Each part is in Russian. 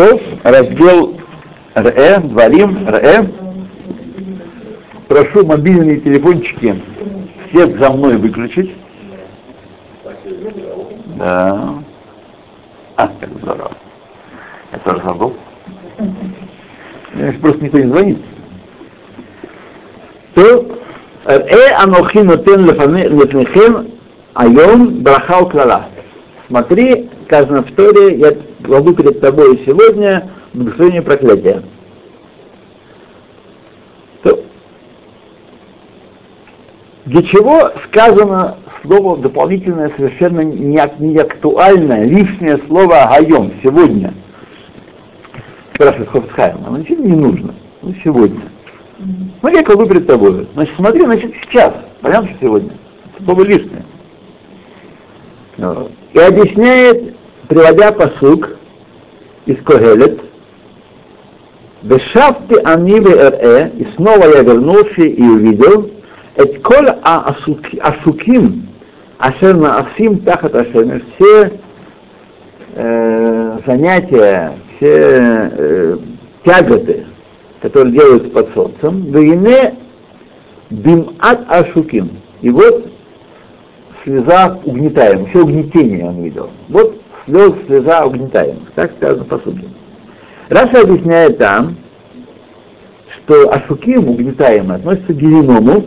То, раздел РЭ, Дворим, РЭ. Прошу мобильные телефончики свет за мной выключить. Да. А, как здорово. Я тоже забыл. Просто никто не звонит. То, э анохи нотен лефнехем айом брахал клала. Смотри, сказано в Торе, я кладу перед тобой сегодня благословение проклятия. То, для чего сказано слово дополнительное, совершенно не, актуальное, лишнее слово «гайом» сегодня? Спрашивает Хофцхайм, оно действительно не нужно. Ну, сегодня. Смотри, я кладу перед тобой. Значит, смотри, значит, сейчас. Понятно, что сегодня. Слово лишнее. И объясняет, приводя посук из Когелет, Вешавты они в РЭ, и снова я вернулся и увидел, эт коль асуким, ашер на асим тахат ашер, все э, занятия, все э, тяготы, которые делают под солнцем, вине бимат ашуким. И вот слеза угнетаем, все угнетение он видел. Вот слез, слеза угнетаемых. Так сказано по сути. Раша объясняет там, что ашуким угнетаемые относятся к геному,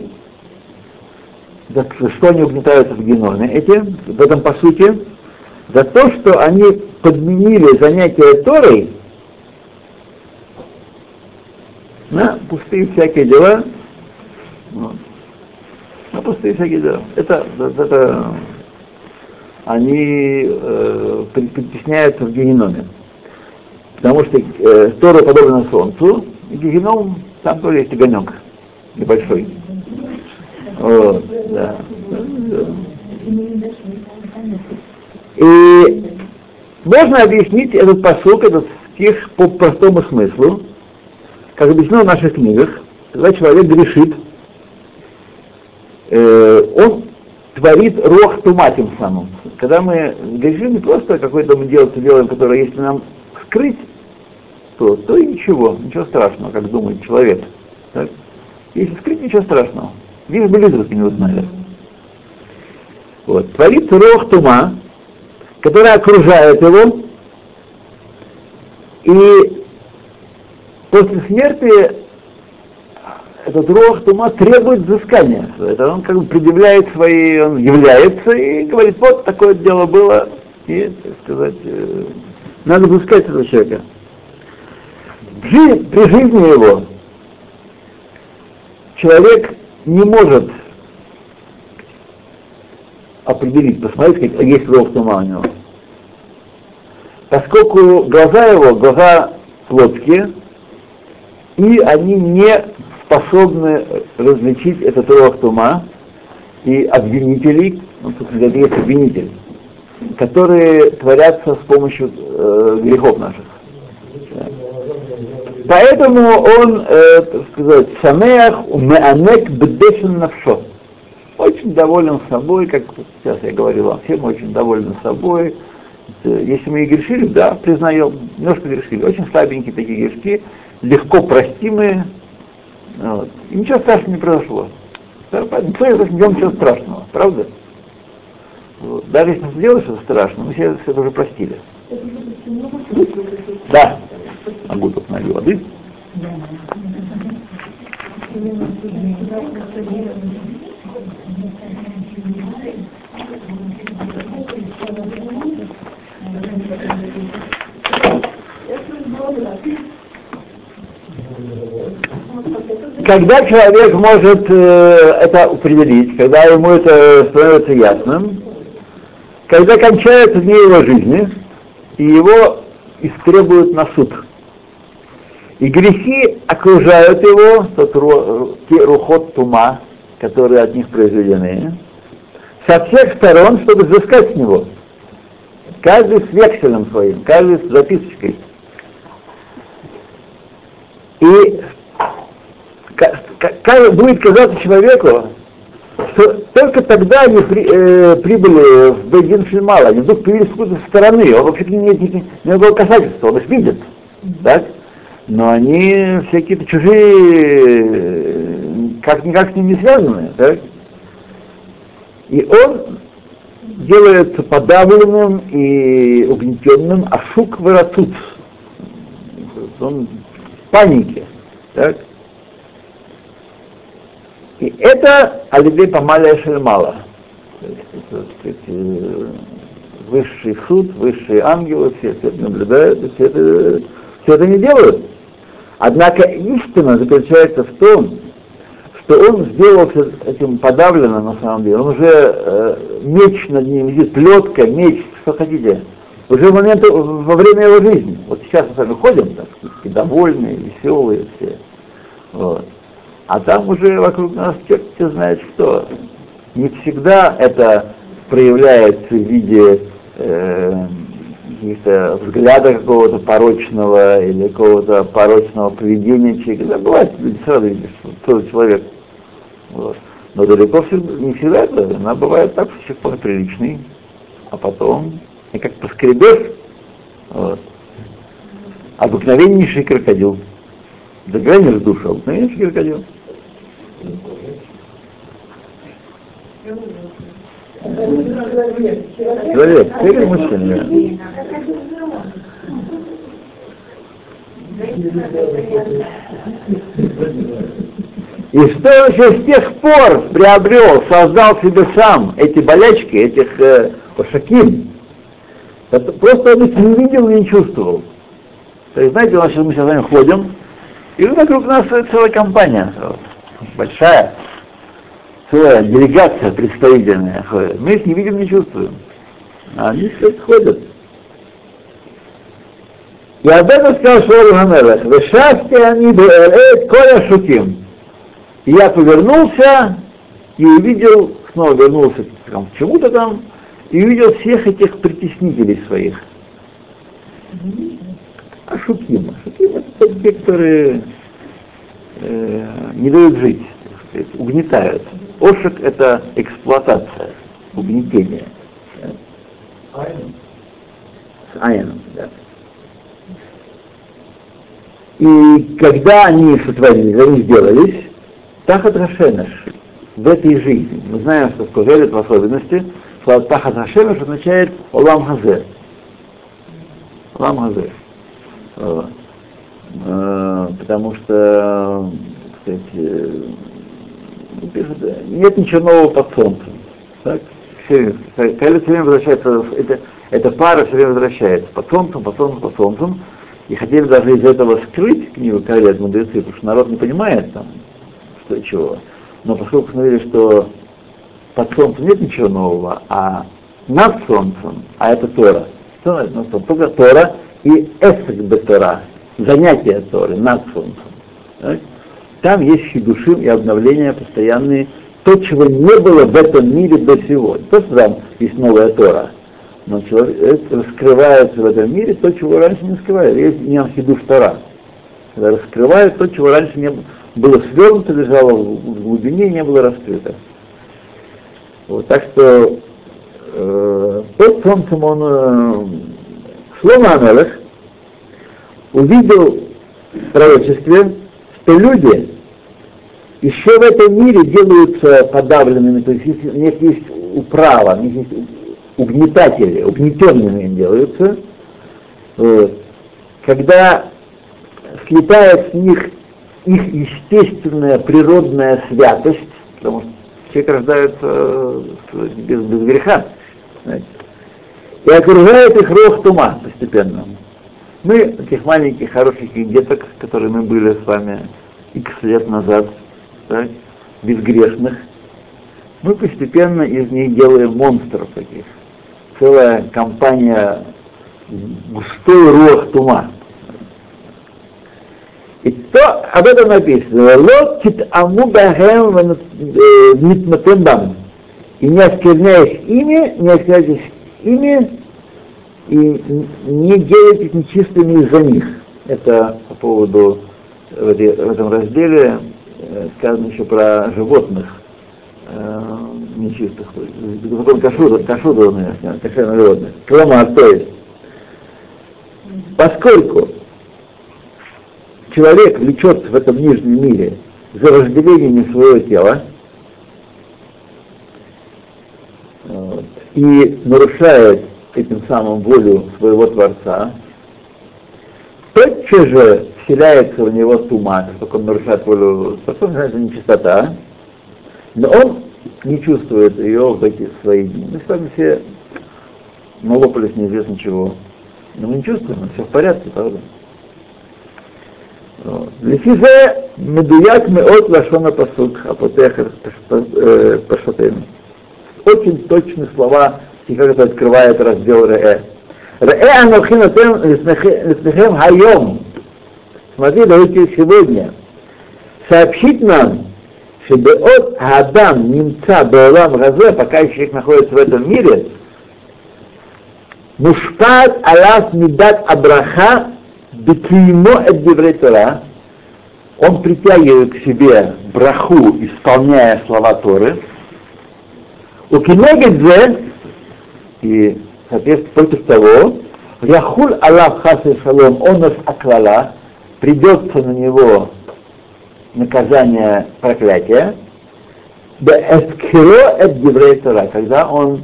что они угнетаются в геноме, эти, в этом по сути, за то, что они подменили занятия Торой на пустые всякие дела, вот. на пустые всякие дела. Это, это они э, притесняются в геноме. Потому что э, Тора подобна Солнцу, и геном там тоже есть огонек небольшой. Вот, да. И можно объяснить этот посыл, этот стих по простому смыслу, как объяснено в наших книгах, когда человек грешит, э, он творит рох тума тем самым. Когда мы грешим, не просто какое-то мы дело делаем, которое если нам скрыть, то, то и ничего, ничего страшного, как думает человек. Так? Если скрыть, ничего страшного. Лишь бы люди не узнали. Вот. Творится рох тума, которая окружает его, и после смерти этот рох тума требует взыскания. Это он как бы предъявляет свои, он является и говорит, вот такое дело было, и, так сказать, э, надо взыскать этого человека. При жизни его человек не может определить, посмотреть, как есть рог тума у него. Поскольку глаза его, глаза плотские, и они не способны различить этот рог тума и обвинителей, ну, говоря, есть обвинитель, которые творятся с помощью э, грехов наших. Поэтому он, э, так сказать, самеах меанек бдешен навшо. Очень доволен собой, как сейчас я говорил вам всем, очень доволен собой. Если мы и грешили, да, признаем, немножко грешили, очень слабенькие такие грешки, легко простимые, вот. и ничего страшного не произошло. Никто из нас не делал ничего страшного, правда? Вот. Даже если сделали что-то страшное, мы все это уже простили. Да. Могу тут налью воды. Когда человек может э, это определить, когда ему это становится ясным, когда кончаются дни его жизни, и его истребуют на суд. И грехи окружают его, тот те рухот тума, которые от них произведены, со всех сторон, чтобы взыскать с него. Каждый с векселем своим, каждый с записочкой. И будет казаться человеку, что только тогда они при, э, прибыли в Бейдин Шельмала, они вдруг появились с какой-то стороны, он вообще не имеет никакого касательства, он их видит, так? Но они все какие-то чужие, как никак с ним не связаны, так? И он делается подавленным и угнетенным, а шук воротут. Он панике. Так? И это алидей помаля шельмала. Высший суд, высшие ангелы, все это наблюдают, все это, все это не делают. Однако истина заключается в том, что он сделался этим подавленным на самом деле. Он уже э, меч над ним висит, плетка, меч, что хотите. Уже в момент, во время его жизни. Вот сейчас мы с вами ходим, так сказать, довольные, веселые все. Вот. А там уже вокруг нас черт все знает что. Не всегда это проявляется в виде э, каких-то взгляда какого-то порочного или какого-то порочного поведения человека. Да, бывает, люди сразу видишь, что человек. Вот. Но далеко все, не всегда это, она бывает так, все вполне приличный, а потом, и как поскребешь, вот, обыкновеннейший крокодил. Заглянешь в душу, обыкновеннейший крокодил. Человек, или мужчина? И что еще с тех пор приобрел, создал себе сам эти болячки, этих э, пашаким? Это просто он их не видел и не чувствовал. То есть, знаете, сейчас, мы сейчас с вами ходим, и вокруг нас целая компания, большая, целая делегация представительная ходит. Мы их не видим, не чувствуем. А они все ходят. И об этом сказал Шору Хамелах. Вешасти они беэрет коля шутим. И я повернулся и увидел, снова вернулся к чему-то там, и увидел всех этих притеснителей своих. А шутим, а шутим это те, которые э, не дают жить, сказать, угнетают. Ошек это эксплуатация, угнетение. С айном, да. И когда они сотворили, они сделались, Тахат Рашенеш в этой жизни. Мы знаем, что в в особенности слово Тахат Рашенеш означает Олам Хазе. Олам Хазе. Э, потому что э, нет ничего нового под солнцем. Так? Все, все время возвращается, это, эта пара все время возвращается под солнцем, под солнцем, под солнцем. И хотели даже из этого скрыть книгу Калет мудрецы, потому что народ не понимает там, что чего. Но поскольку смотрели, что под солнцем нет ничего нового, а над солнцем, а это Тора, что над солнцем? Только Тора и эсек Тора, занятие Торы над солнцем. Там есть хидушим и обновления постоянные, то, чего не было в этом мире до сегодня. То, что там есть новая Тора, но человек раскрывается в этом мире то, чего раньше не скрывали. Есть не хидуш Тора. Когда то, чего раньше не было свернуто, лежало в глубине не было раскрыто. Вот, так что э, солнцем он э, Амелах увидел в пророчестве, что люди еще в этом мире делаются подавленными, то есть у них есть управа, у них есть угнетатели, угнетенными им делаются, вот. когда слетает с них их естественная природная святость, потому что человек рождается без, без греха, знаете, и окружает их рог тума постепенно. Мы, таких маленьких, хороших деток, которые мы были с вами x лет назад, так, безгрешных, мы постепенно из них делаем монстров таких. Целая компания густой рух тума. И то об этом написано. Локит амубахем митматембам. И не оскверняешь ими, не оскверняешь ими, и не делайтесь нечистыми из-за них. Это по поводу в, этом разделе э, сказано еще про животных э, нечистых. Закон кашуда, кашуда, кошерных животных. Клома, то есть, поскольку человек влечется в этом нижнем мире за вожделением своего тела вот, и нарушает этим самым волю своего Творца, тотчас же вселяется в него тума, как он нарушает волю Творца, это нечистота, но он не чувствует ее в эти свои дни. Мы с вами все налопались неизвестно чего. Но мы не чувствуем, все в порядке, правда? Лефизе медуяк меот лашона пасук, апотехер пашатен. Очень точные слова, и как это открывает раздел Реэ. Реэ анохинатем леснехем хайом. Смотри, давайте сегодня сообщить нам, что от Адам немца Баалам Газе, пока человек находится в этом мире, мушпат алас мидат абраха бекимо эт Тора, он притягивает к себе браху, исполняя слова Торы, у Кинегедзе, и, соответственно, против того, Яхуль Аллах Хасы Шалом, он нас аклала, придется на него наказание проклятия, эскиро эт Деврей Тора, когда он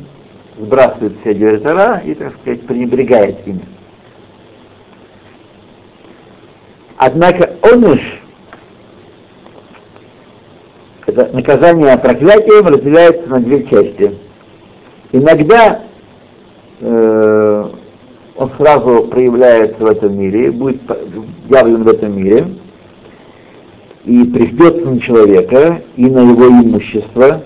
сбрасывает все Деврей Тора и, так сказать, пренебрегает ими. Однако оныш, это наказание проклятием разделяется на две части. Иногда э, он сразу проявляется в этом мире, будет явлен в этом мире, и придется на человека и на его имущество,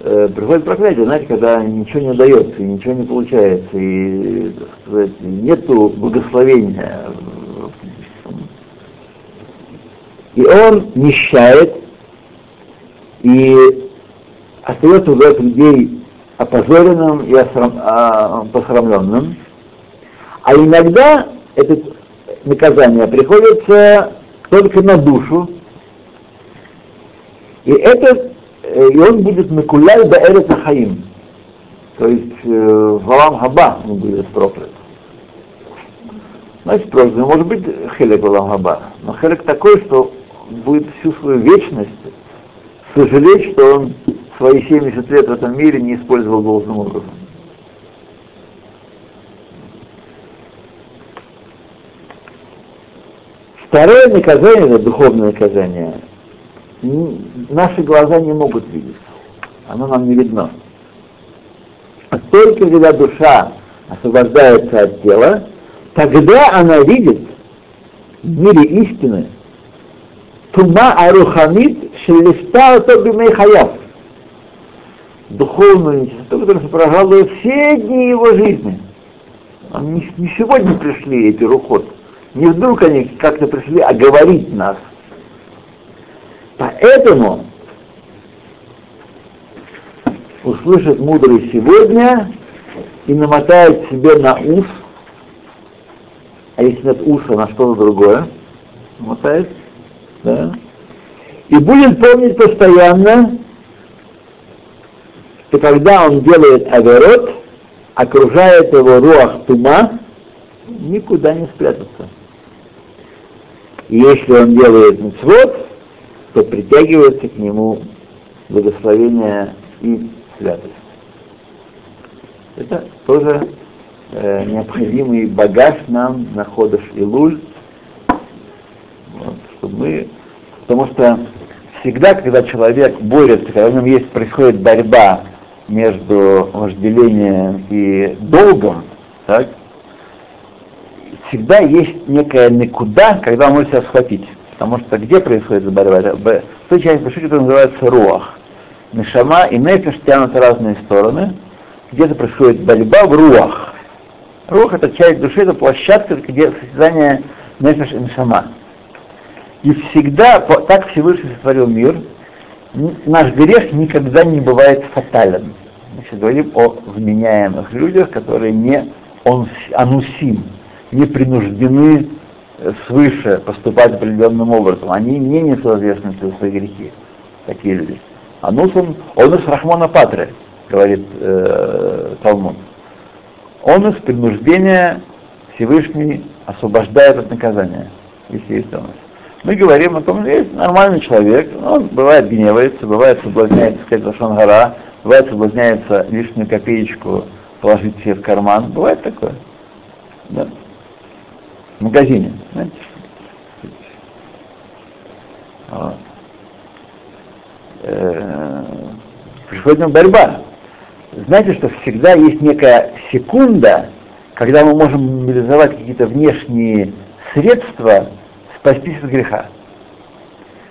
э, приходит проклятие, знаете, когда ничего не удается, и ничего не получается, и сказать, нету благословения. И он нищает, и остается у людей опозоренным и а, посрамленным. А иногда это наказание приходится только на душу, и это, э, и он будет накуляй баэрет хаим, то есть э, в Алам Хаба он будет проклят. Значит, проклят, может быть хелек в Алам Хаба, но хелек такой, что будет всю свою вечность сожалеть, что он свои 70 лет в этом мире не использовал должным образом. Второе наказание, это духовное наказание, наши глаза не могут видеть. Оно нам не видно. Только когда душа освобождается от тела, тогда она видит в мире истины тума арухамит шелиста бимей хаяв. Духовную нечистоту, которая сопровождала все дни его жизни. Не, не сегодня пришли эти рухоты. Не вдруг они как-то пришли оговорить нас. Поэтому услышит мудрый сегодня и намотает себе на ус, а если нет уса, на что-то другое, намотает, да, и будет помнить постоянно, что когда он делает огород, окружает его руах тума, никуда не спрятаться. И если он делает мецвод, то притягивается к нему благословение и святость. Это тоже э, необходимый багаж нам на ходыш и луль, мы, потому что всегда, когда человек борется, когда в нем есть, происходит борьба между вожделением и долгом, так, всегда есть некая никуда, когда он может себя схватить. Потому что где происходит борьба? В той части души, которая называется руах. Нишама и нефиш тянут разные стороны. Где-то происходит борьба в руах. Руах это часть души, это площадка, где состязание нефиш и нишама. И всегда, так Всевышний сотворил мир, наш грех никогда не бывает фатален. Мы сейчас говорим о вменяемых людях, которые не он, анусим, не принуждены э, свыше поступать определенным образом. Они не несут ответственности за свои грехи, такие люди. А Нусом, он из Рахмона Патре, говорит э, Талмуд. Он из принуждения Всевышний освобождает от наказания. если есть тонус. Мы говорим о том, что есть нормальный человек, он бывает гневается, бывает соблазняется сказать Лашон Гора, бывает соблазняется лишнюю копеечку положить себе в карман, бывает такое. Да. В магазине, знаете. Вот. Э, приходит борьба. Знаете, что всегда есть некая секунда, когда мы можем мобилизовать какие-то внешние средства спастись от греха.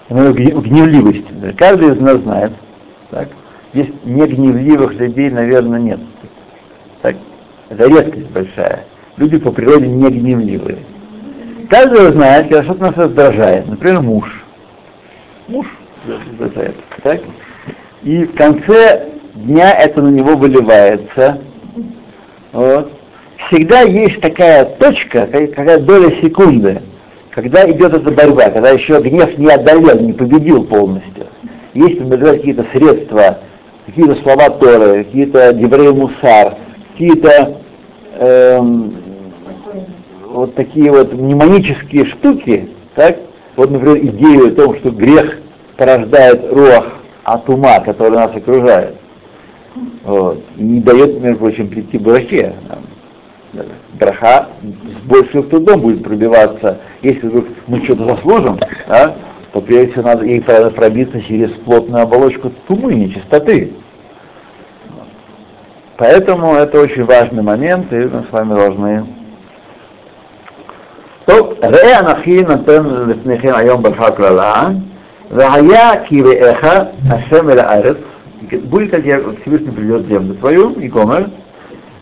Гневливость. Каждый из нас знает. Так? Есть негневливых людей, наверное, нет. Так? Это редкость большая. Люди по природе не гневливые. Каждый знает, когда что-то нас раздражает. Например, муж. Муж раздражает. Так? И в конце дня это на него выливается. Вот. Всегда есть такая точка, какая доля секунды, когда идет эта борьба, когда еще гнев не одолел, не победил полностью. Есть, например, какие-то средства, какие-то слова Торы, какие-то евреи мусар, какие-то эм, вот такие вот мнемонические штуки, так? Вот, например, идею о том, что грех порождает руах от ума, который нас окружает. Вот. И не дает, между прочим, прийти к брахе Браха с большим трудом будет пробиваться. Если вдруг мы что-то заслужим, да, то прежде всего надо ей пробиться через плотную оболочку тумы, нечистоты. Поэтому это очень важный момент, и мы с вами должны טוב, ראה אנכי נותן לפניכם היום ברכה כללה, והיה כי ראיך השם אל הארץ, будет, как Всевышний придет в землю твою, и Гомер,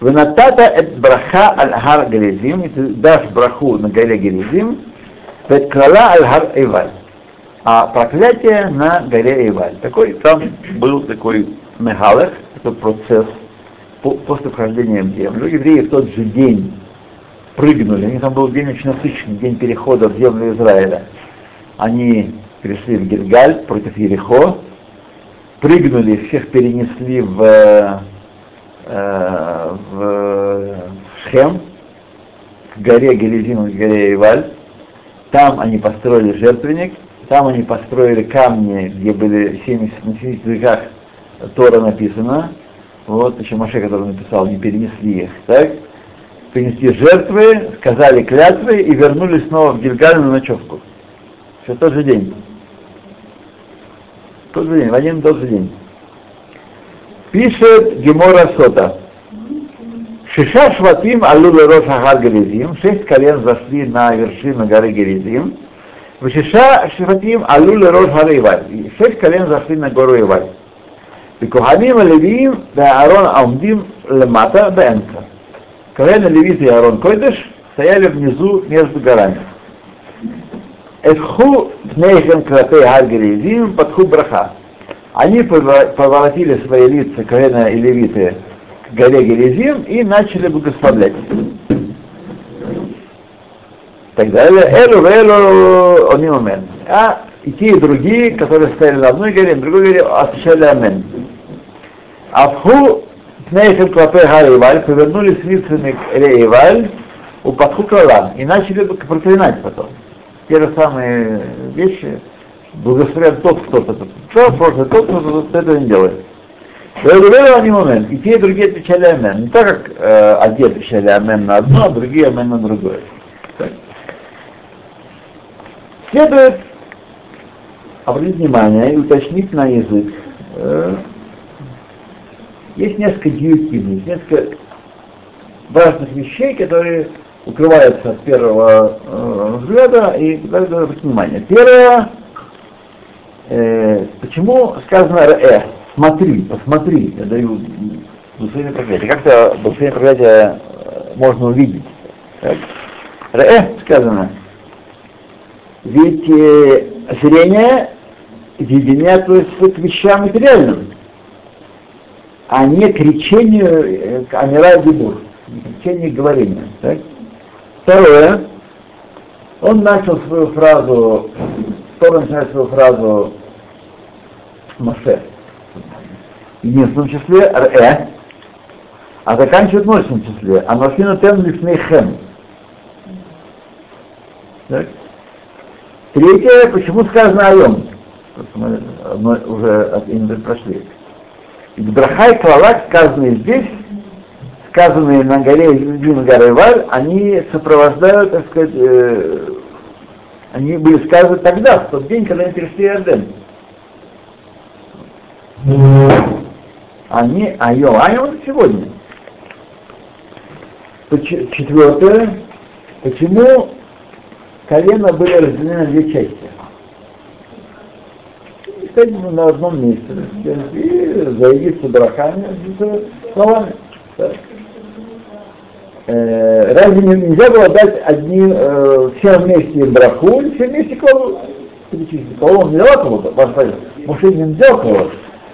Венатата эт браха аль хар Герезим, и ты дашь браху на горе Герезим, вет крала аль хар Эйваль, а проклятие на горе Эйваль. Такой там был такой мегалех, такой процесс после вхождения в землю. Евреи в тот же день прыгнули, у них там был день очень насыщенный, день перехода в землю Израиля. Они перешли в Гильгаль против Ерехо, прыгнули, всех перенесли в, э, в Шхем, к горе Гелизим, к горе Иваль. Там они построили жертвенник, там они построили камни, где были 70, на 70 языках Тора написано. Вот, еще Маше, который написал, не перенесли их, так? Принесли жертвы, сказали клятвы и вернулись снова в Гильгаль на ночевку. Все тот же день тот же день, в один тот же день. Пишет Гемора Сота. Шиша Шватим Аллула Роша Гар Герезим. Шесть колен зашли на вершину горы Герезим. Шиша Шватим Аллула Рош Гар Иваль. Шесть колен зашли на гору Иваль. Коханим левим да Арон Амдим Лемата да Энка. Колено Левит и Арон Койдыш стояли внизу между горами. Эдху Пнейхем Крапей Гар Герезим Подху Браха. Они поворотили свои лица, Коэна и Левиты, к горе Герезим и начали благословлять. Так далее. Элу, элу, они амен. А и те, и другие, которые стояли на одной горе, на другой горе, отвечали амен. Авху пнейхем клапей Харгерезим повернулись лицами к Рееваль, у подху крала, и начали проклинать потом те же самые вещи, благословят тот, кто это что, просто тот, кто это не делает. момент. И те, и другие отвечали амен. Не так, как э, одни отвечали амен на одно, а другие амен на другое. Так. Следует обратить внимание и уточнить на язык. Э, есть несколько есть несколько важных вещей, которые укрывается от первого э, взгляда и надо обратить внимание. Первое, э, почему сказано «э», смотри, посмотри, я даю благословение проклятия. Как-то благословение проклятия э, можно увидеть. «Э» сказано, ведь э, зрение видение относится к вещам материальным, а не к речению э, Амира Дебур, не к речению говорения. Так? Второе, он начал свою фразу, Тора начинает свою фразу Моше, в единственном числе Р, а заканчивает в множественном числе, а Машина тем лифней. Так? Третье, почему сказано Айом? Мы, уже от Инды прошли. Браха и Клалак, сказанные здесь, сказанные на горе Любимой горы они сопровождают, так сказать, э, они были сказаны тогда, в тот день, когда они перешли Иорден. Они, айом это сегодня. Четвертое, почему колено были разделены на две части? Кстати, на одном месте. И заявиться брахами, словами. Э, разве нельзя было дать одни, э, всем вместе браху, и все вместе кого Кого он не дал кого-то, может, не взял кого-то,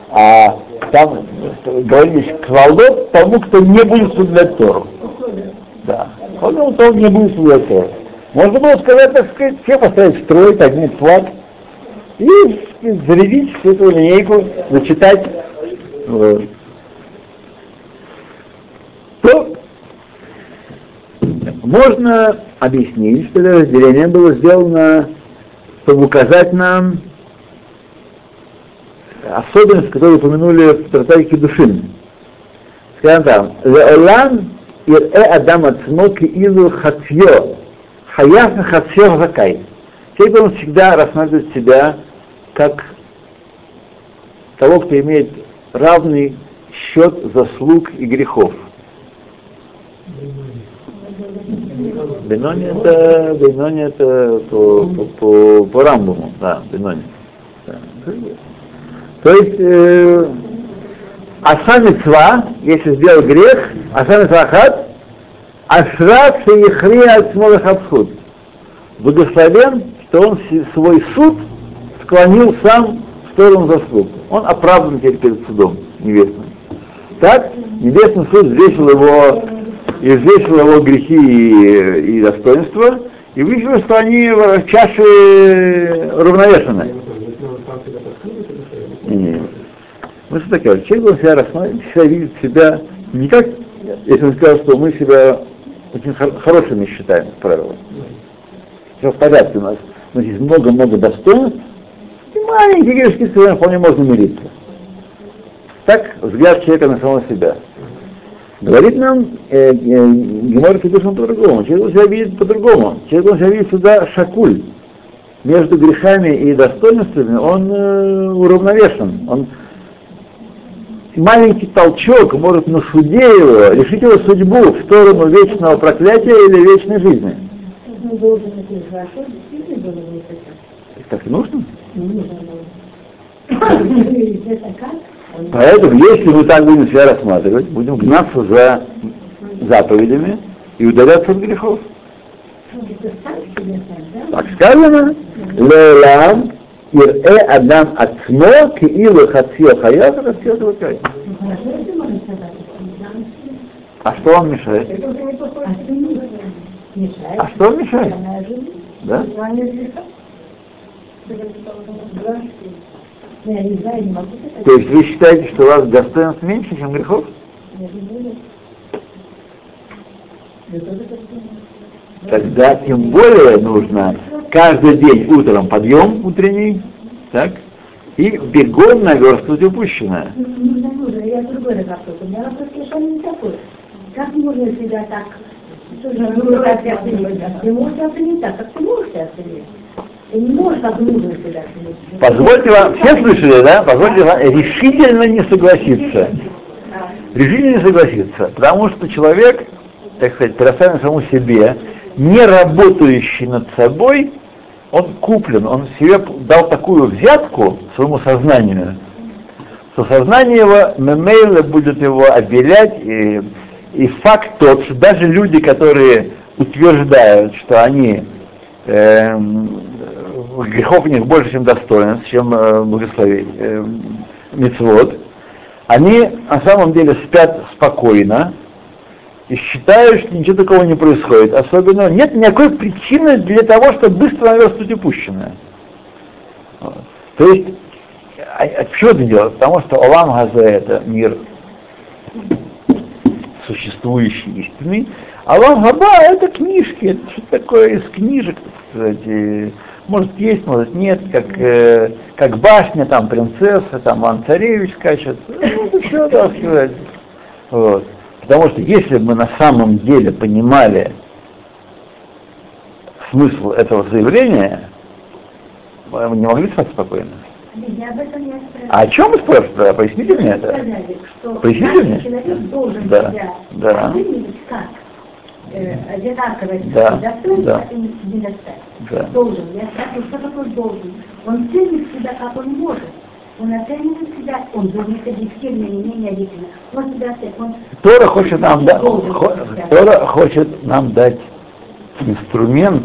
а там говорились квалдот тому, кто не будет соблюдать Тору. Да. Тому, кто не будет соблюдать Тору. Можно было сказать, так сказать, все поставить строй, поднять флаг и зарядить всю эту линейку, зачитать. Вот. То можно объяснить, что это разделение было сделано, чтобы указать нам особенность, которую упомянули в Тратарике Душин. Скажем там, «Леолан ирэ адам ацмо киилу хатьё, хаяв хатьё закай». Человек он всегда рассматривает себя как того, кто имеет равный счет заслуг и грехов. Бенони это, Бенони это по, по, по, по Рамбуму, да, Бенони. Да. То есть э, Аса мецва, если сделал грех, Аса мецва хат, Ашрат шеихри от смолахабхуд. Благословен, что он свой суд склонил сам в сторону заслуг. Он оправдан теперь перед судом небесным. Так, небесный суд взвесил его, и его грехи и, и достоинства, и выяснилось, что они в чаше равновешены. Нет. Мы что такое? Человек он себя рассматривает, себя видит себя не как, если он сказал, что мы себя очень хор- хорошими считаем, как правило. Все в порядке у нас. У нас есть много-много достоинств, и маленькие грешки, с которыми вполне можно мириться. Так взгляд человека на самого себя. Говорит нам э, э, Гемор Кедушин по-другому. Человек он себя видит по-другому. Человек он себя видит сюда шакуль между грехами и достоинствами он э, уравновешен. Он маленький толчок может на суде его решить его судьбу в сторону вечного проклятия или вечной жизни. Так и нужно? Поэтому, если мы так будем себя рассматривать, будем гнаться за заповедями и удаляться от грехов. Так сказано, Леолам ирэ адам ацмо киилу хатсио хаяв хатсио твакай. А что он мешает? А что он мешает? Да? То есть вы считаете, что у вас достоинств меньше, чем грехов? Тогда тем более нужно каждый день утром подъем утренний, так, и бегом наверстывать упущенное. Я другой вопрос. У меня вопрос совершенно не такой. Как можно себя так ну. Позвольте вам, все слышали, да? Позвольте вам решительно не согласиться. Решительно не согласиться, потому что человек, так сказать, предоставлен самому себе, не работающий над собой, он куплен, он себе дал такую взятку своему сознанию, что сознание его мемейла будет его обелять, и, и факт тот, что даже люди, которые утверждают, что они э, грехов у них больше, чем достоинств, чем э, благословений, э, мецвод, они на самом деле спят спокойно, и считаю, что ничего такого не происходит. Особенно нет никакой причины для того, чтобы быстро наверстывать упущенное. Вот. То есть, а, а это делать? Потому что Олам Газе это мир существующий, истинный, а Олам Габа это книжки, это что такое из книжек, так сказать, Может есть, может нет, как, э, как башня, там принцесса, там Иван Царевич скачет. Ну, все, да, сказать. Вот. Потому что если бы мы на самом деле понимали смысл этого заявления, мы не могли спать спокойно. Я об этом не А о чем вы спрашиваете? Поясните мне это. Сказали, что Поясните мне? человек должен Да, себя да. оценивать как э, одинаково Да, достоинство да. и недостаток. Да. Должен. Я спрашиваю, что такое должен? Он ценит себя, как он может. Он оценивает себя, он должен быть объективно или менее объективно. Он себя. Он Тора хочет нам, да. Тора хочет нам дать инструмент,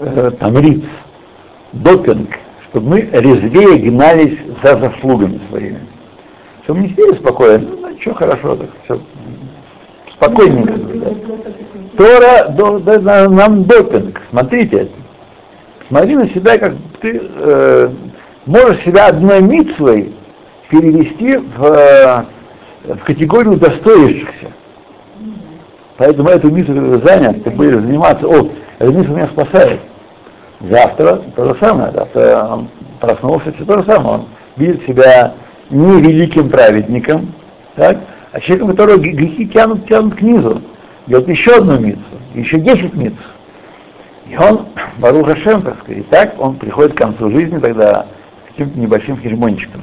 э, тамриц, допинг, чтобы мы резвее гнались за заслугами своими. Чтобы не сидели спокойно, ну, что хорошо, так все спокойненько. да. Тора до- да- на- нам допинг, смотрите, смотри на себя, как ты э, можешь себя одной митцвой перевести в, э, в категорию достоящихся. Поэтому эту ты занят, ты будешь заниматься, о, эта миссия меня спасает. Завтра то же самое, завтра он проснулся, все то же самое, он видит себя не великим праведником, так, а человеком, которого грехи тянут, тянут к низу. Делает еще одну мицу, еще 10 миц. И он, Баруха Шем, так сказать, и так он приходит к концу жизни тогда каким-то небольшим хижмончиком.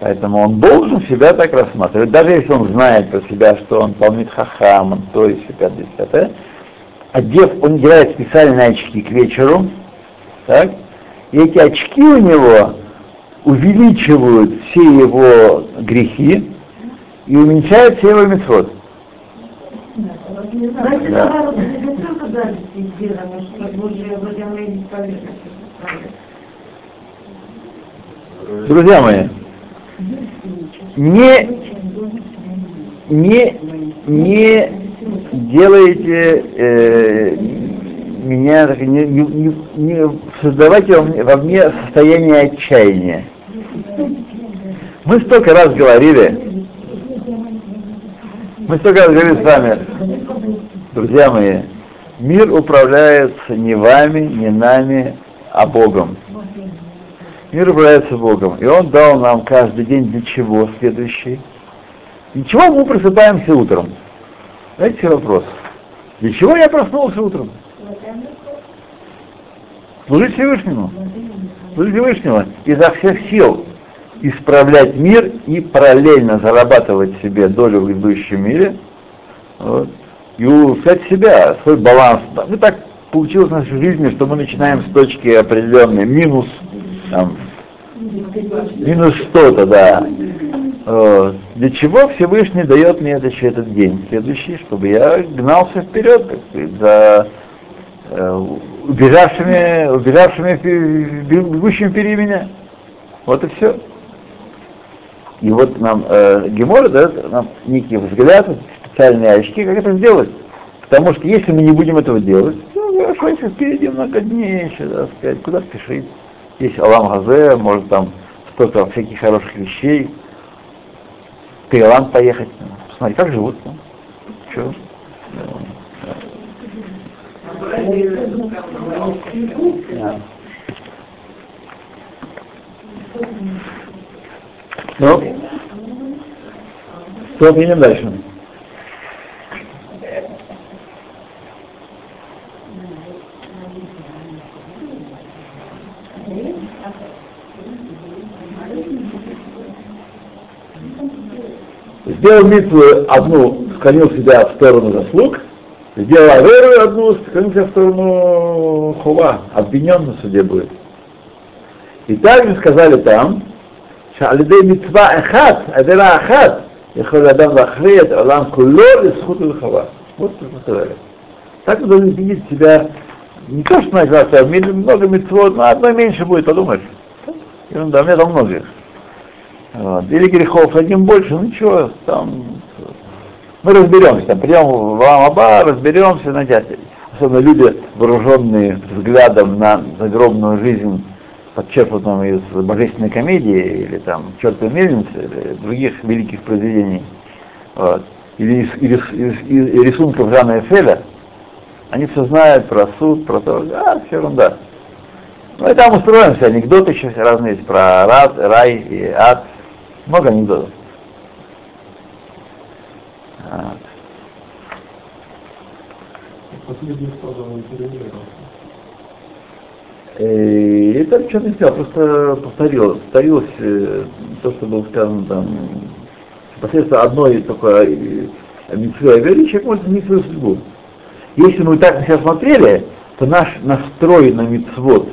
Поэтому он должен себя так рассматривать, даже если он знает про себя, что он полнит хахам, он то есть себя десятое, одев, он надевает специальные очки к вечеру, так, и эти очки у него увеличивают все его грехи и уменьшают все его митцвот. Да. наоборот, это не только гадости сделано, что Божье благоволение поверхность. Друзья мои, не, не, не делайте э, меня, не, не- не создавайте во мне, во мне состояние отчаяния. Мы столько раз говорили, мы столько раз говорили с вами, друзья мои, мир управляется не вами, не нами, а Богом. Мир управляется Богом. И Он дал нам каждый день для чего следующий. Для чего мы просыпаемся утром? Знаете вопрос? Для чего я проснулся утром? Служить Всевышнему. Служить Всевышнему. Изо всех сил исправлять мир и параллельно зарабатывать себе долю в грядущем мире. Вот. И улучшать себя, свой баланс. Ну так получилось в нашей жизни, что мы начинаем с точки определенной, минус там, минус что-то, да. Вот. Для чего Всевышний дает мне это, еще этот день следующий, чтобы я гнался вперед, так сказать, за э, убежавшими, убежавшими, бегущими впереди меня. Вот и все. И вот нам э, Гемора дает нам некий взгляд, специальные очки, как это сделать. Потому что если мы не будем этого делать, ну, хорошо, если впереди много дней еще, так сказать, куда спешить. Есть Алам Газе, может там столько всяких хороших вещей. Таиланд поехать, ну, посмотреть, как живут. Ну? Да. Ну, что, едем дальше. Сделал митву одну, склонил себя в сторону заслуг, сделал аверу одну, склонил себя в сторону хова, обвинен на суде будет. И также сказали там, שעל-ידי מצווה אחת, עבירה אחת, יכול אדם להכריע את העולם כולו לזכות ולחובה. Вот что сказали. Так вы должны видеть себя, не то, что называется, много митцвот, но одно меньше будет, подумаешь. Ерунда, у меня там много их. Вот. Или грехов один больше, ну ничего, там мы разберемся, там придем в Ламаба, разберемся, знаете, особенно люди, вооруженные взглядом на загробную жизнь, подчеркнутым из божественной комедии, или там чертовой мельницы, или других великих произведений, вот. или из, из- из- из рисунков Жана Эфеля, Они все знают про суд, про то, а, все ерунда. Ну и там устроены все анекдоты еще разные есть про рад, рай и ад. Много анекдотов. И это ничего не сделал, просто повторил, повторилось э, то, что было сказано там, посредством одной такой митцвы веры, человек может изменить свою судьбу. Если мы так на себя смотрели, то наш настрой на митцвот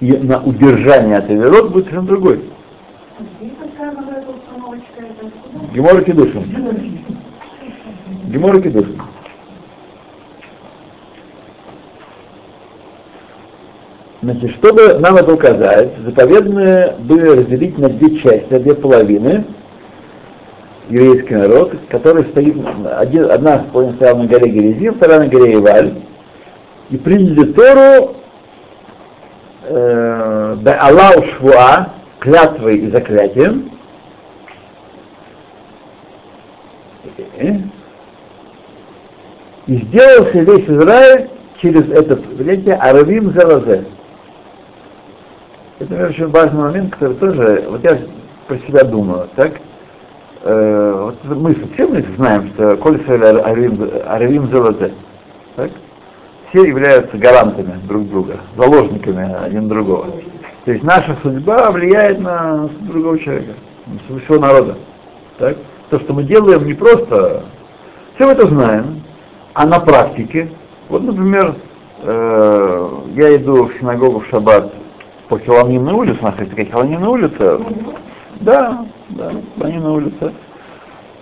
и на удержание от Эверот будет совершенно другой. Гемора Кедушин. Гемора Кедушин. Значит, чтобы нам это указать, заповедные были разделить на две части, на две половины еврейский народ, который стоит, один, одна стояла на горе Герезим, вторая на горе Иваль, и приняли Тору э, Аллау Швуа, клятвой и заклятием, и сделался весь Израиль через это понятие Аравим Заразе. Это, очень важный момент, который тоже, вот я про себя думаю, так, э, вот мы все мы знаем, что Коль Аравим, Аравим Заразе, так, все являются гарантами друг друга, заложниками один другого. То есть наша судьба влияет на другого человека, на всего народа. Так? То, что мы делаем, не просто... Все это знаем, а на практике, вот, например, э, я иду в синагогу в шаббат по Хилонimной улице, у нас есть такая Хилонимная улица, да, да, Хилонимная улица,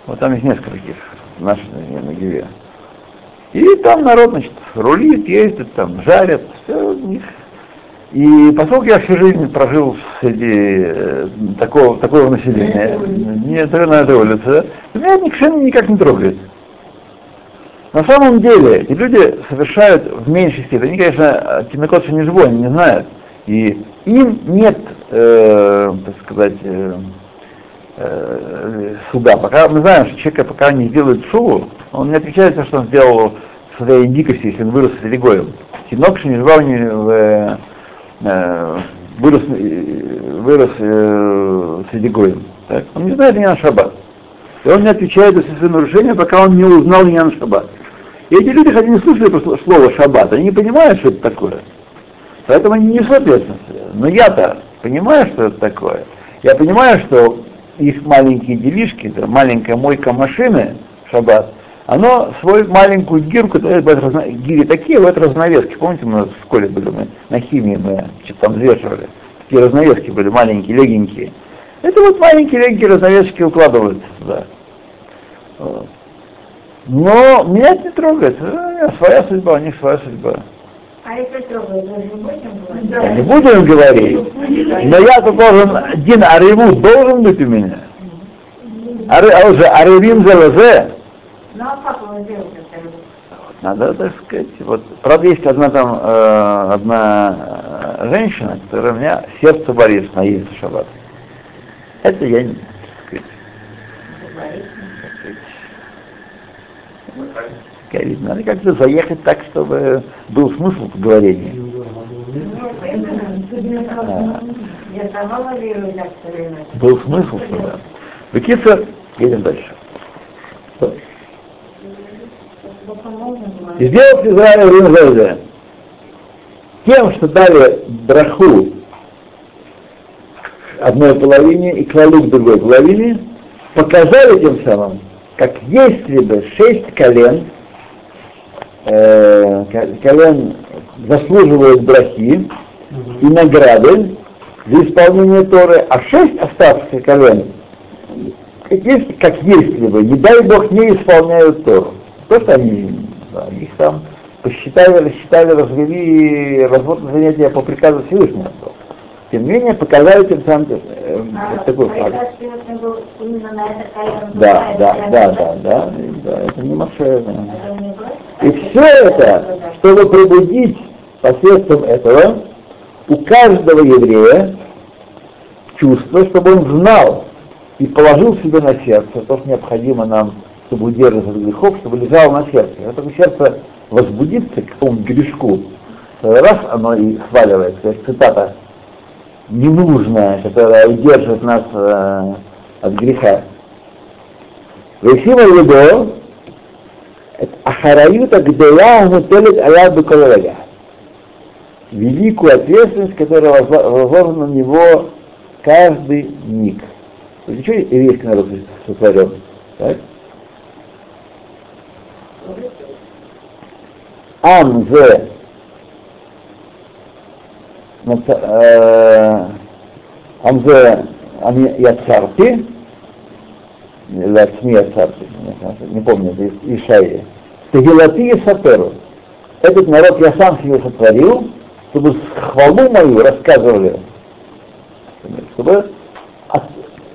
вот там есть несколько таких, наши на Гиве. И там народ, значит, рулит, ездит, там, жарят, все у них. И поскольку я всю жизнь прожил среди э, такого, такого населения, не на этой улице, меня совершенно никак не трогает. На самом деле, эти люди совершают в меньшей степени, они, конечно, Тинокот не живой, они не знают, и им нет, э, так сказать, э, э, суда. Пока мы знаем, что человек, пока не сделает шуву, он не отвечает за что он сделал в своей дикости, если он вырос среди гоем. Тинок не жива в, э, вырос, вырос э, среди гоем. Так? Он не знает на шаббат. И он не отвечает за свои нарушения, пока он не узнал на шаббат. И эти люди, хотя не слышали слово шаббат, они не понимают, что это такое. Поэтому они не несут. Но я-то понимаю, что это такое. Я понимаю, что их маленькие делишки, это маленькая мойка машины, шаббат, оно свою маленькую гирку, гири такие вот разновески, помните, мы в школе были, мы на химии мы что-то там взвешивали, такие разновески были маленькие, легенькие. Это вот маленькие легенькие разновески укладывают. Вот. Но меня это не трогает, своя судьба, у них своя судьба. А если трогает, вы не будем говорить? Да. Не будем говорить, но я-то должен, один ареву должен быть у меня. А уже аревим залазе, Ну а как это? надо, так сказать, вот, правда, есть одна там, э, одна э, женщина, которая у меня сердце болит на ей шаббат. Это я не, так сказать, говорить, надо как-то заехать так, чтобы был смысл в говорении. Так. Был смысл, чтобы... Бекица, едем дальше. И сделал Израиль Рунзезе тем, что дали браху одной половине и клалу к другой половине, показали тем самым, как если бы шесть колен, э, колен заслуживают брахи и награды за исполнение Торы, а шесть оставшихся колен, как если, как если бы, не дай Бог, не исполняют Тору. То, что они да, их там посчитали, рассчитали, развели разводные занятия по приказу Всевышнего. Тем не менее, показали тем самым э, вот такой факт. Да, да, да, да, да, да, это не Маше. Да. И все это, чтобы пробудить посредством этого у каждого еврея чувство, чтобы он знал и положил себе на сердце то, что необходимо нам, чтобы удерживаться от грехов, чтобы лежало на сердце. Это сердце возбудится к какому грешку, раз оно и сваливается, как цитата, ненужная, которая удерживает нас э, от греха. Весима Лидо, Ахараюта Гдея Мутелит Аябу Калега. Великую ответственность, которая возложена на него каждый миг. Что еврейский народ сотворен? Так? Ам зе Ам зе Ам Яцарти Лацми Яцарти не помню, это Ишаи Тагилати и Саперу этот народ я сам себе сотворил, чтобы хвалу мою рассказывали, чтобы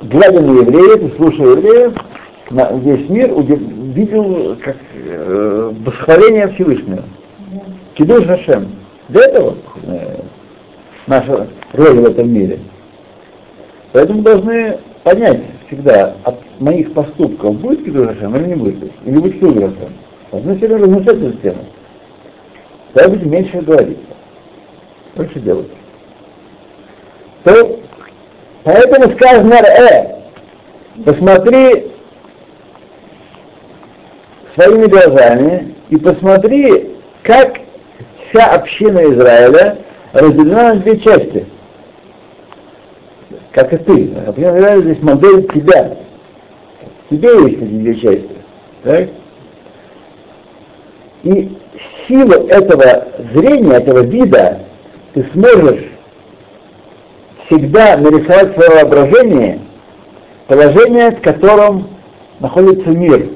глядя на евреев и слушая евреев, весь мир видел как э, восхваление Всевышнего. Кидуш Хашем. Для этого э, наша роль в этом мире. Поэтому должны понять всегда, от моих поступков будет Кидуш Хашем или не будет, или будет Кидуш Хашем. Должны все время размышлять эту тему. Тогда будет меньше говорить, больше делать. То Поэтому сказано, э, посмотри своими глазами и посмотри, как вся община Израиля разделена на две части. Как и ты. Община Израиля здесь модель тебя. Тебе есть эти две части. Так? И силу этого зрения, этого вида ты сможешь всегда нарисовать свое воображение положение, в котором находится мир,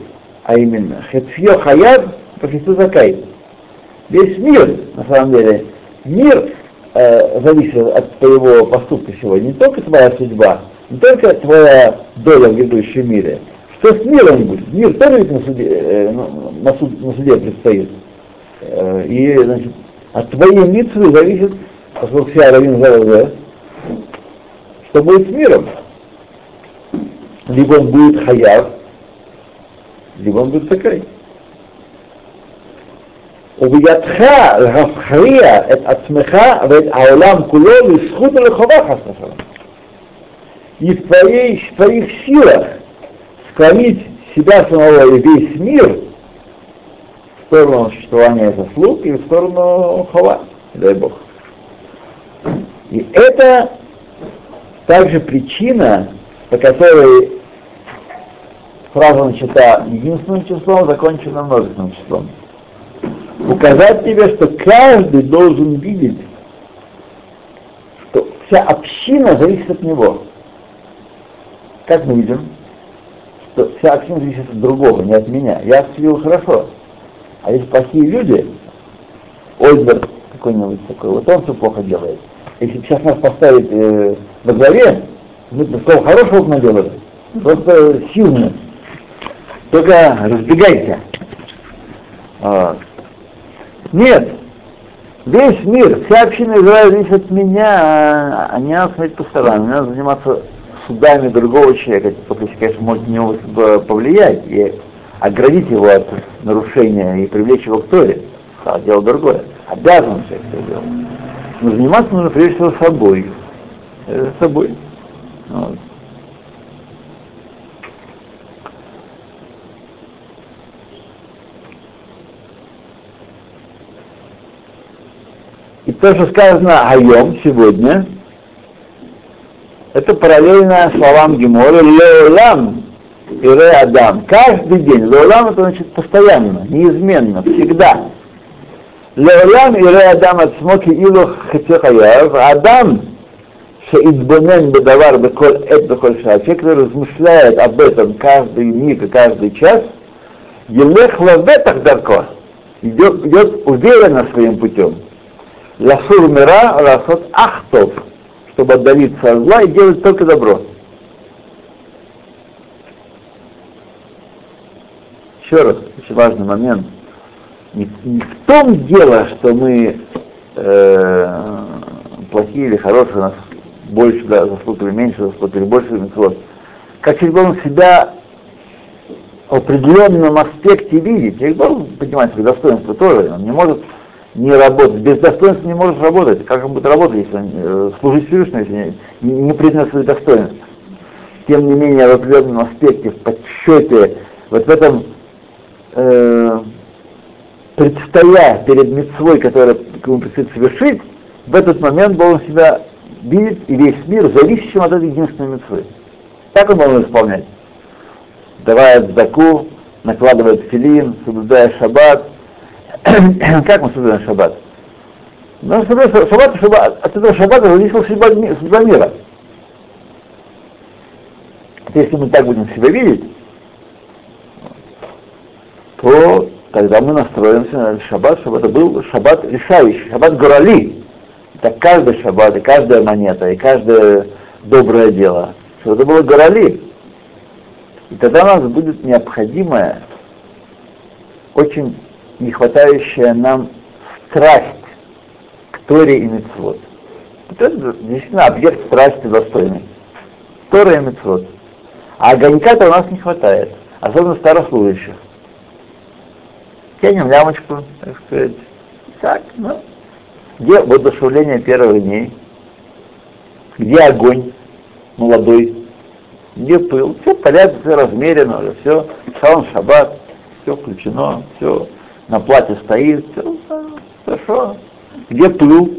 а именно Хетфьё Хаяв Пахису Закай. Весь мир, на самом деле, мир э, зависит от твоего поступка сегодня, не только твоя судьба, не только твоя доля в грядущем мире. Что с миром будет? Мир тоже ведь на суде, э, на, суд, на суде предстоит. Э, и, значит, от твоей митвы зависит, поскольку вся равин ЗВЗ, что будет с миром. Либо он будет хаяв, либо он будет такой. ובידך להכריע את עצמך ואת העולם כולו לזכות ולחובה חס ושלום. И в, твоей, в твоих силах склонить себя самого и весь мир в сторону существования заслуг и в сторону хова, дай Бог. И это также причина, по которой фраза начата единственным числом, закончена множественным числом. Указать тебе, что каждый должен видеть, что вся община зависит от него. Как мы видим? Что вся община зависит от другого, не от меня. Я объявил хорошо. А есть плохие люди, Ольберт какой-нибудь такой, вот он все плохо делает. Если сейчас нас поставить э, во главе, мы такого хорошего наделали, просто сильно. Только разбегайся. Вот. Нет, весь мир, вся община Израиля зависит от меня, а не надо смотреть по сторонам, не надо заниматься судами другого человека, только если, конечно, может на него повлиять и оградить его от нарушения и привлечь его к Торе. А дело другое. Обязан человек это делать. Но заниматься нужно прежде всего собой. Э, собой. Вот. И то, что сказано «Айом» сегодня, это параллельно словам Гемора «Леолам» и «Ре Адам». Каждый день. «Леолам» это значит постоянно, неизменно, всегда. «Леолам» и «Ре Адам» от смоки илу хатехаяв. Адам, шеидбонен бедавар беколь эт беколь шаа. Человек, который размышляет об этом каждый миг и каждый час, елех лаве так далеко. Идет, идет уверенно своим путем. Ласур мира, ласот ахтов, чтобы отдалиться от зла и делать только добро. Еще раз, очень важный момент. Не, не в том дело, что мы э, плохие или хорошие, нас больше да, заслуг или меньше заслуг, или больше митцвот. Как человек должен себя в определенном аспекте видеть. Человек должен понимать свои достоинства тоже. Он не может не работать. Без достоинства не можешь работать. Как он будет работать, если он э, служить Всевышнему, если не, не признает свои достоинства? Тем не менее, в определенном аспекте, в подсчете, вот в этом э, предстоя перед мецвой, которую ему предстоит совершить, в этот момент должен себя видеть и весь мир зависящим от этой единственной мецвы. Так он должен исполнять. Давая заку, накладывая филин, соблюдая шаббат. как мы соблюдаем шаббат? Ну, шаббат, шаббат, шаббат, от этого шаббата зависела судьба, судьба мира. Если мы так будем себя видеть, то тогда мы настроимся на шаббат, чтобы это был шаббат решающий, шаббат горали. Это каждый шаббат, и каждая монета, и каждое доброе дело. Чтобы это было горали. И тогда у нас будет необходимая, очень не хватающая нам страсть к Торе и Митцвот. Это действительно объект страсти достойный. Тора и Митцвот. А огонька-то у нас не хватает, особенно старослужащих тянем лямочку, так сказать. Так, ну, где воодушевление первых дней? Где огонь молодой? Где пыл? Все порядок, все размерено, все. Шалом шаббат, все включено, все на плате стоит, все хорошо. Где пыл?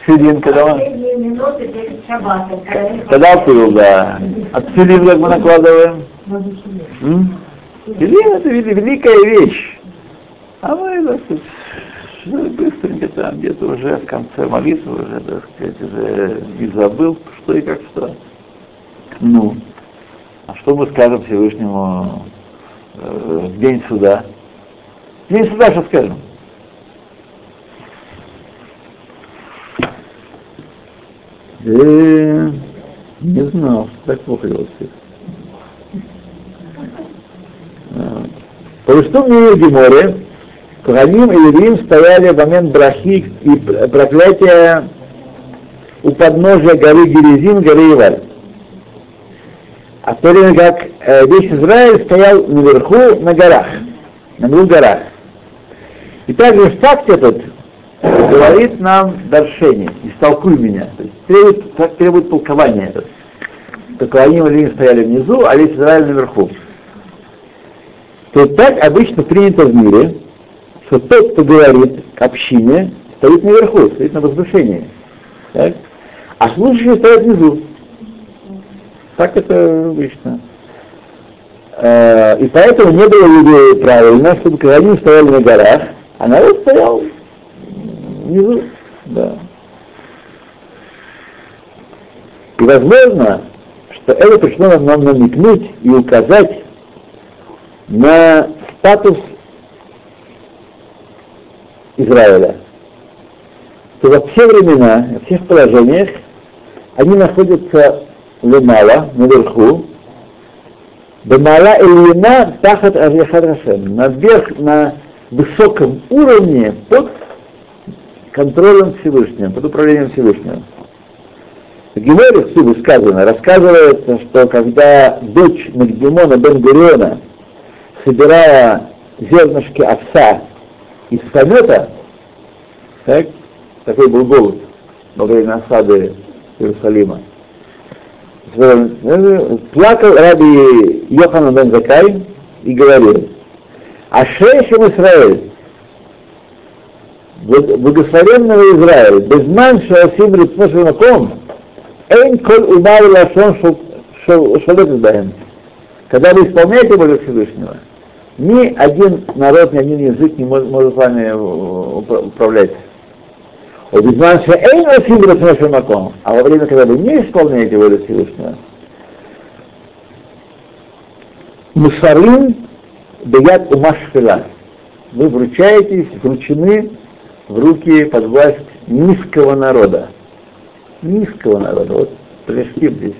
Филин, когда Когда пыл, да. От филин как мы накладываем? Филин это великая вещь. А мы, сказать, быстренько там где-то уже в конце молитвы уже, так сказать, уже и забыл, что и как что. Ну, а что мы скажем Всевышнему э, в день суда? В день суда что скажем? Э, не знал, так плохо его всех. По мне Геморе, Куханим и Левим стояли в момент брахи и проклятия у подножия горы Герезин, горы Иваль. А в то время как э, весь Израиль стоял наверху на горах, на двух горах. И также факт этот говорит нам Даршени, истолкуй меня. То есть требует, требует толкования этот. Куханим и Левим стояли внизу, а весь Израиль наверху то так обычно принято в мире, что тот, кто говорит к общине, стоит наверху, стоит на возвышении. Так? А слушающие стоят внизу. Так это обычно. Э, и поэтому не было людей правильно, чтобы они стояли на горах, а народ стоял внизу. Да. И возможно, что это пришло нам намекнуть и указать на статус Израиля, то во все времена, во всех положениях они находятся лемала, наверху, Бемала Ильина Тахат Авьяхад Хашем, наверх, на высоком уровне под контролем Всевышнего, под управлением Всевышнего. В Геморе в сказано, рассказывается, что когда дочь Магдимона бен Гуриона собирая зернышки овса из помета, так, такой был голод во время осады Иерусалима, плакал раби Йохана бен Закай и говорил, Ашешем Израиль, благословенного Израиля, без ман шаасим ритмошем маком, эйн коль умар лашон шолет баем. Когда вы исполняете волю Всевышнего, ни один народ, ни один язык не может, может вами управлять. А во время, когда вы не исполняете волю Всевышнего, Мусарин даят умашфила. Вы вручаетесь, вручены в руки под власть низкого народа. Низкого народа. Вот Палестин здесь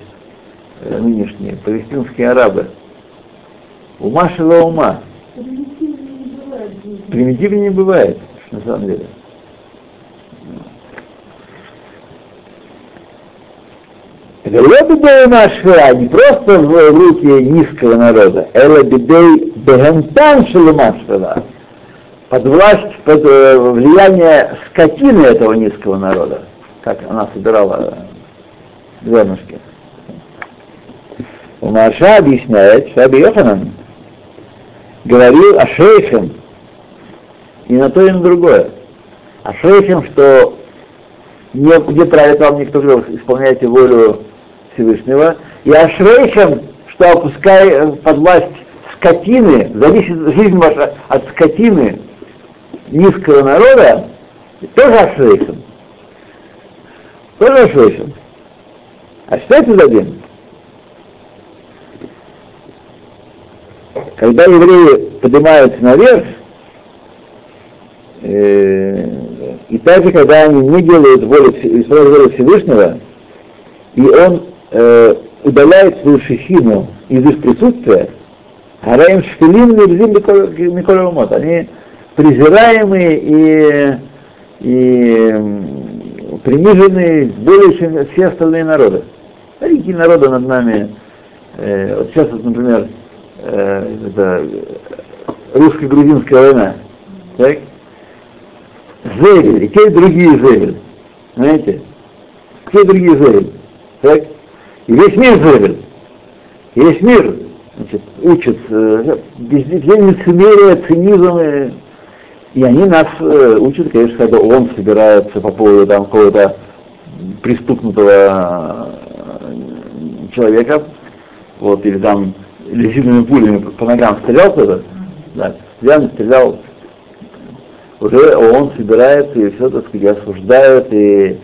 э, нынешние, палестинские арабы. Ума шила ума. Примитивнее не бывает, на самом деле. Велобидей Машвера не просто в, руки низкого народа, это бедей Бегантан Шалумашвера, под власть, под э, влияние скотины этого низкого народа, как она собирала зернышки. У Маша объясняет, что Йоханан говорил о шейхем и на то, и на другое. А шейхем, что не, не правит вам никто, исполняете волю Всевышнего, и ашрейхем, что опускай под власть скотины, зависит жизнь ваша от скотины низкого народа, тоже ашрейхем. Тоже ашрейхем. А считайте за день. Когда евреи поднимаются наверх, э, и также, когда они не делают волю, волю Всевышнего, и он э, удаляет свою шехину из их присутствия, Араим шфилим нельзим Миколевомот. Они презираемые и, и приниженные более, чем все остальные народы. Великие народы над нами, э, вот сейчас, вот, например, э, это русско-грузинская война, так? Зевель, и те другие Зевель, знаете? Те другие Зевель, так? И весь мир и весь мир значит, учат э, везде лицемерие, цинизм, и, и они нас э, учат, конечно, когда он собирается по поводу там какого-то преступного э, человека, вот, или там лизинными пулями по ногам стрелял кто-то, да, стрелял, стрелял, уже он собирается и все, так сказать, осуждает, и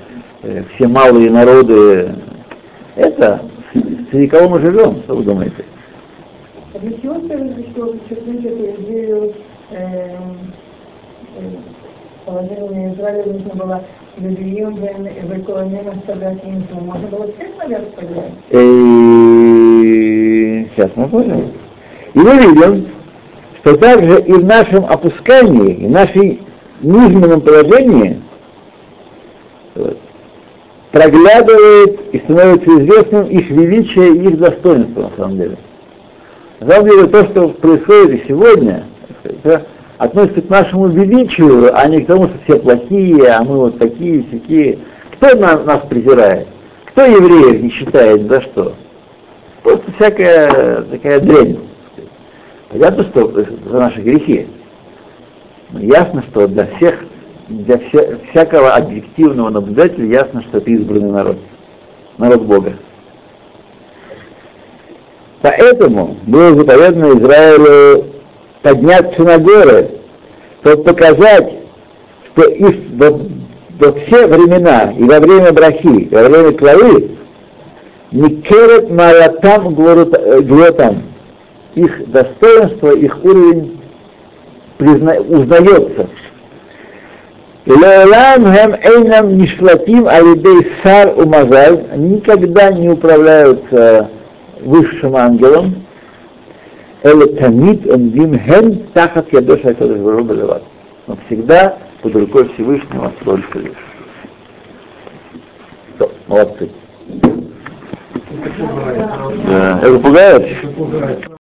э, все малые народы. Это среди кого мы живем, что вы думаете? А для чего скажете, что подчеркнуть эту идею э, э, положение Израиля нужно было Бедуим, Векуанем, Сагатим, можно было всех наверх поднять? Сейчас мы поняли. И мы видим, что также и в нашем опускании, и в нашей низменном положении проглядывает и становится известным их величие и их достоинство на самом деле. На самом деле то, что происходит и сегодня, это относится к нашему величию, а не к тому, что все плохие, а мы вот такие, такие. Кто нас, нас презирает? Кто евреев не считает за что? Просто всякая такая дрянь. Понятно, что за наши грехи. Но ясно, что для всех, для вся, всякого объективного наблюдателя ясно, что это избранный народ. Народ Бога. Поэтому было заповедано Израилю подняться на горы, чтобы показать, что их во, во все времена, и во время брахи, и во время клавы, не керет малатам глотам, их достоинство, их уровень призна... узнается. Леолам хем эйнам нишлатим алидей сар умазаль, никогда не управляются высшим ангелом, эле тамид эндим хем тахат ядош айкодыш бару Но всегда под рукой Всевышнего только лишь. Все, молодцы. Да. Это пугает? Это пугает.